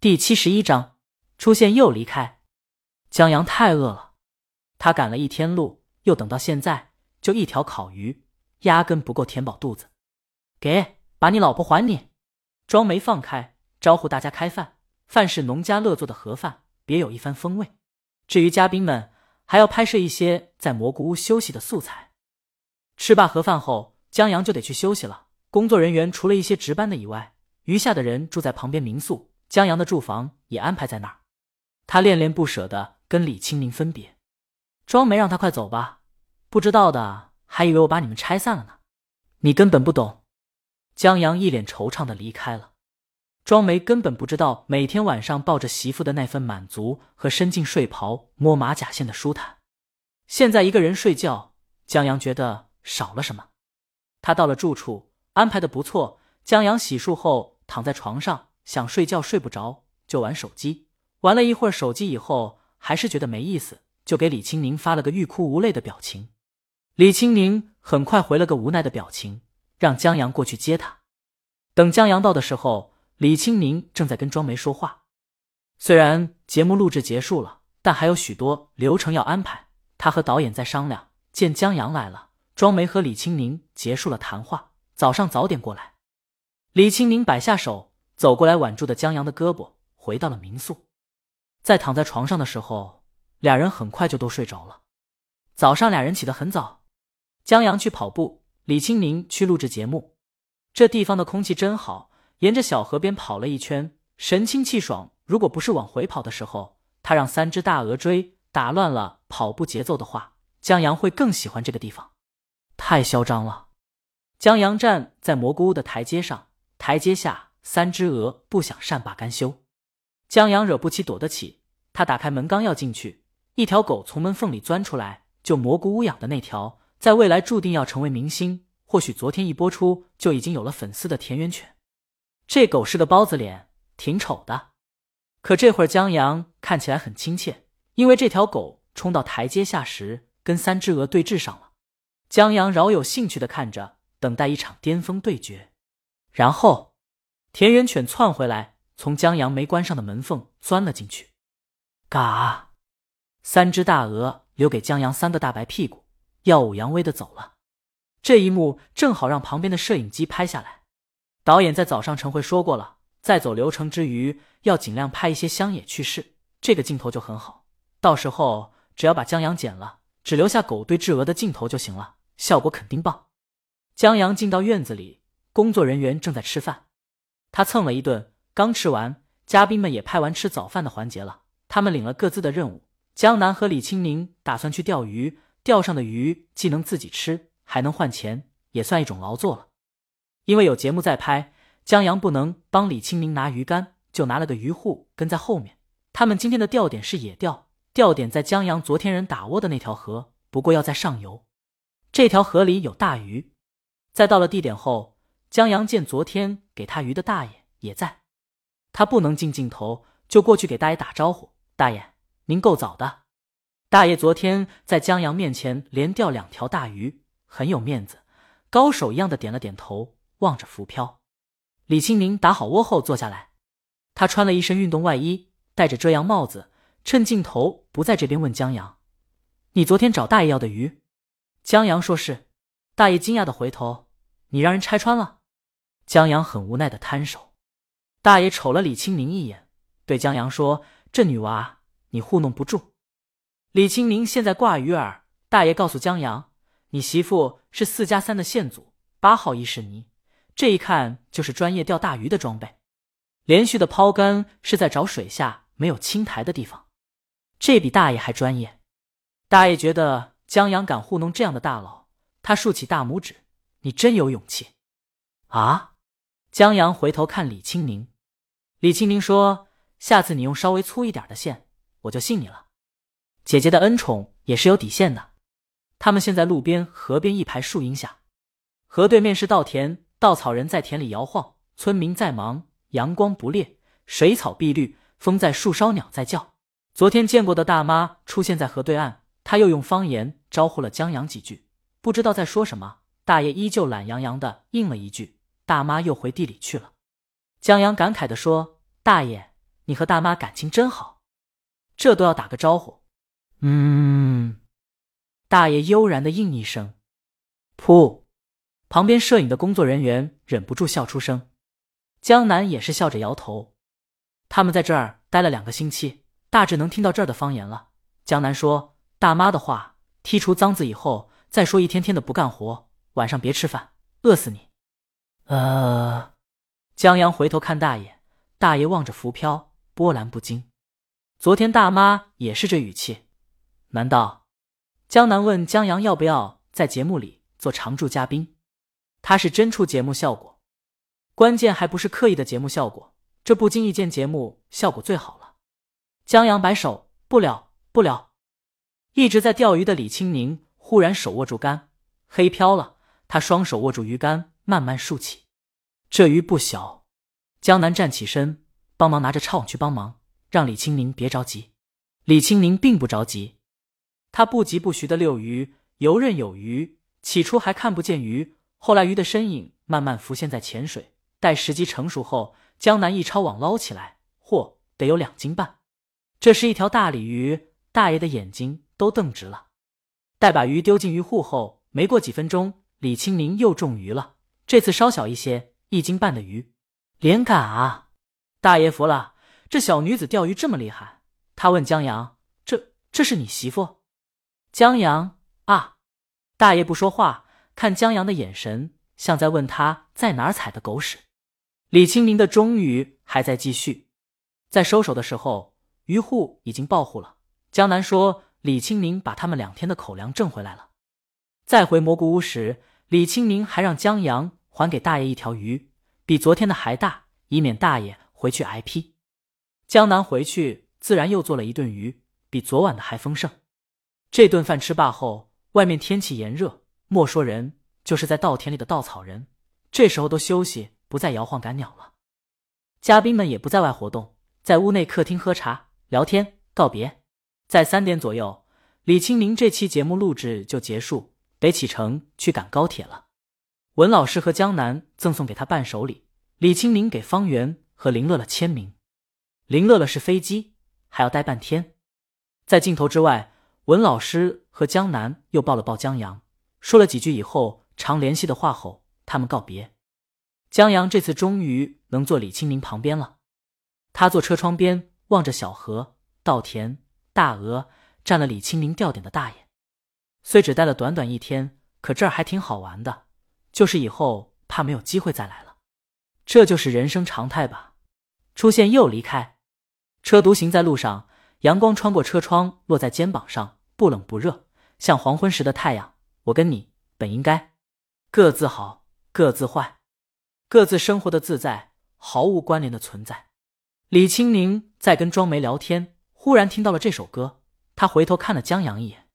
第七十一章，出现又离开。江阳太饿了，他赶了一天路，又等到现在，就一条烤鱼，压根不够填饱肚子。给，把你老婆还你。庄梅放开，招呼大家开饭。饭是农家乐做的盒饭，别有一番风味。至于嘉宾们，还要拍摄一些在蘑菇屋休息的素材。吃罢盒饭后，江阳就得去休息了。工作人员除了一些值班的以外，余下的人住在旁边民宿。江阳的住房也安排在那儿，他恋恋不舍的跟李青宁分别。庄梅让他快走吧，不知道的还以为我把你们拆散了呢。你根本不懂。江阳一脸惆怅的离开了。庄梅根本不知道每天晚上抱着媳妇的那份满足和伸进睡袍摸马甲线的舒坦。现在一个人睡觉，江阳觉得少了什么。他到了住处，安排的不错。江阳洗漱后躺在床上。想睡觉睡不着，就玩手机。玩了一会儿手机以后，还是觉得没意思，就给李青宁发了个欲哭无泪的表情。李青宁很快回了个无奈的表情，让江阳过去接他。等江阳到的时候，李青宁正在跟庄梅说话。虽然节目录制结束了，但还有许多流程要安排。他和导演在商量。见江阳来了，庄梅和李青宁结束了谈话，早上早点过来。李青宁摆下手。走过来挽住的江阳的胳膊，回到了民宿。在躺在床上的时候，俩人很快就都睡着了。早上俩人起得很早，江阳去跑步，李青宁去录制节目。这地方的空气真好，沿着小河边跑了一圈，神清气爽。如果不是往回跑的时候，他让三只大鹅追，打乱了跑步节奏的话，江阳会更喜欢这个地方。太嚣张了！江阳站在蘑菇屋的台阶上，台阶下。三只鹅不想善罢甘休，江阳惹不起躲得起。他打开门刚要进去，一条狗从门缝里钻出来，就蘑菇屋养的那条，在未来注定要成为明星，或许昨天一播出就已经有了粉丝的田园犬。这狗是个包子脸，挺丑的，可这会儿江阳看起来很亲切，因为这条狗冲到台阶下时跟三只鹅对峙上了。江阳饶有兴趣的看着，等待一场巅峰对决，然后。田园犬窜回来，从江阳没关上的门缝钻了进去。嘎！三只大鹅留给江阳三个大白屁股，耀武扬威的走了。这一幕正好让旁边的摄影机拍下来。导演在早上晨会说过了，在走流程之余，要尽量拍一些乡野趣事，这个镜头就很好。到时候只要把江阳剪了，只留下狗对峙鹅的镜头就行了，效果肯定棒。江阳进到院子里，工作人员正在吃饭。他蹭了一顿，刚吃完，嘉宾们也拍完吃早饭的环节了。他们领了各自的任务。江南和李青宁打算去钓鱼，钓上的鱼既能自己吃，还能换钱，也算一种劳作了。因为有节目在拍，江阳不能帮李青宁拿鱼竿，就拿了个鱼护跟在后面。他们今天的钓点是野钓，钓点在江阳昨天人打窝的那条河，不过要在上游。这条河里有大鱼。在到了地点后。江阳见昨天给他鱼的大爷也在，他不能进镜头，就过去给大爷打招呼：“大爷，您够早的。”大爷昨天在江阳面前连钓两条大鱼，很有面子，高手一样的点了点头，望着浮漂。李清明打好窝后坐下来，他穿了一身运动外衣，戴着遮阳帽子，趁镜头不在这边问江阳：“你昨天找大爷要的鱼？”江阳说是。大爷惊讶的回头：“你让人拆穿了？”江阳很无奈的摊手，大爷瞅了李青宁一眼，对江阳说：“这女娃你糊弄不住。”李青宁现在挂鱼饵，大爷告诉江阳：“你媳妇是四加三的线组，八号伊士尼，这一看就是专业钓大鱼的装备。连续的抛竿是在找水下没有青苔的地方，这比大爷还专业。”大爷觉得江阳敢糊弄这样的大佬，他竖起大拇指：“你真有勇气啊！”江阳回头看李青宁，李青宁说：“下次你用稍微粗一点的线，我就信你了。姐姐的恩宠也是有底线的。”他们现在路边河边一排树荫下，河对面是稻田，稻草人在田里摇晃，村民在忙，阳光不烈，水草碧绿，风在树梢，鸟在叫。昨天见过的大妈出现在河对岸，他又用方言招呼了江阳几句，不知道在说什么。大爷依旧懒洋洋的应了一句。大妈又回地里去了。江阳感慨地说：“大爷，你和大妈感情真好，这都要打个招呼。”嗯，大爷悠然的应一声。噗，旁边摄影的工作人员忍不住笑出声。江南也是笑着摇头。他们在这儿待了两个星期，大致能听到这儿的方言了。江南说：“大妈的话，剔除脏字以后，再说一天天的不干活，晚上别吃饭，饿死你。”呃，江阳回头看大爷，大爷望着浮漂，波澜不惊。昨天大妈也是这语气。难道？江南问江阳要不要在节目里做常驻嘉宾？他是真出节目效果，关键还不是刻意的节目效果，这不经意间节目效果最好了。江阳摆手，不了不了。一直在钓鱼的李青宁忽然手握住竿，黑飘了，他双手握住鱼竿，慢慢竖起。这鱼不小。江南站起身，帮忙拿着抄网去帮忙，让李青宁别着急。李青宁并不着急。他不疾不徐的遛鱼，游刃有余。起初还看不见鱼，后来鱼的身影慢慢浮现在浅水。待时机成熟后，江南一抄网捞起来，嚯，得有两斤半。这是一条大鲤鱼，大爷的眼睛都瞪直了。待把鱼丢进鱼护后，没过几分钟，李青宁又中鱼了。这次稍小一些，一斤半的鱼，连杆啊！大爷服了，这小女子钓鱼这么厉害。他问江阳：“这这是你媳妇？”江阳啊，大爷不说话，看江阳的眼神像在问他在哪儿踩的狗屎。李清明的终于还在继续，在收手的时候，渔户已经报户了。江南说李清明把他们两天的口粮挣回来了。再回蘑菇屋时，李清明还让江阳还给大爷一条鱼，比昨天的还大，以免大爷回去挨批。江南回去自然又做了一顿鱼，比昨晚的还丰盛。这顿饭吃罢后，外面天气炎热，莫说人，就是在稻田里的稻草人，这时候都休息，不再摇晃赶鸟了。嘉宾们也不在外活动，在屋内客厅喝茶聊天告别。在三点左右，李清明这期节目录制就结束，得启程去赶高铁了。文老师和江南赠送给他伴手礼，李清明给方圆和林乐乐签名。林乐乐是飞机，还要待半天。在镜头之外。文老师和江南又抱了抱江阳，说了几句以后常联系的话后，他们告别。江阳这次终于能坐李清明旁边了，他坐车窗边望着小河、稻田、大鹅，占了李清明吊点的大爷。虽只待了短短一天，可这儿还挺好玩的，就是以后怕没有机会再来了。这就是人生常态吧。出现又离开，车独行在路上，阳光穿过车窗落在肩膀上。不冷不热，像黄昏时的太阳。我跟你本应该各自好，各自坏，各自生活的自在，毫无关联的存在。李青宁在跟庄梅聊天，忽然听到了这首歌，他回头看了江阳一眼。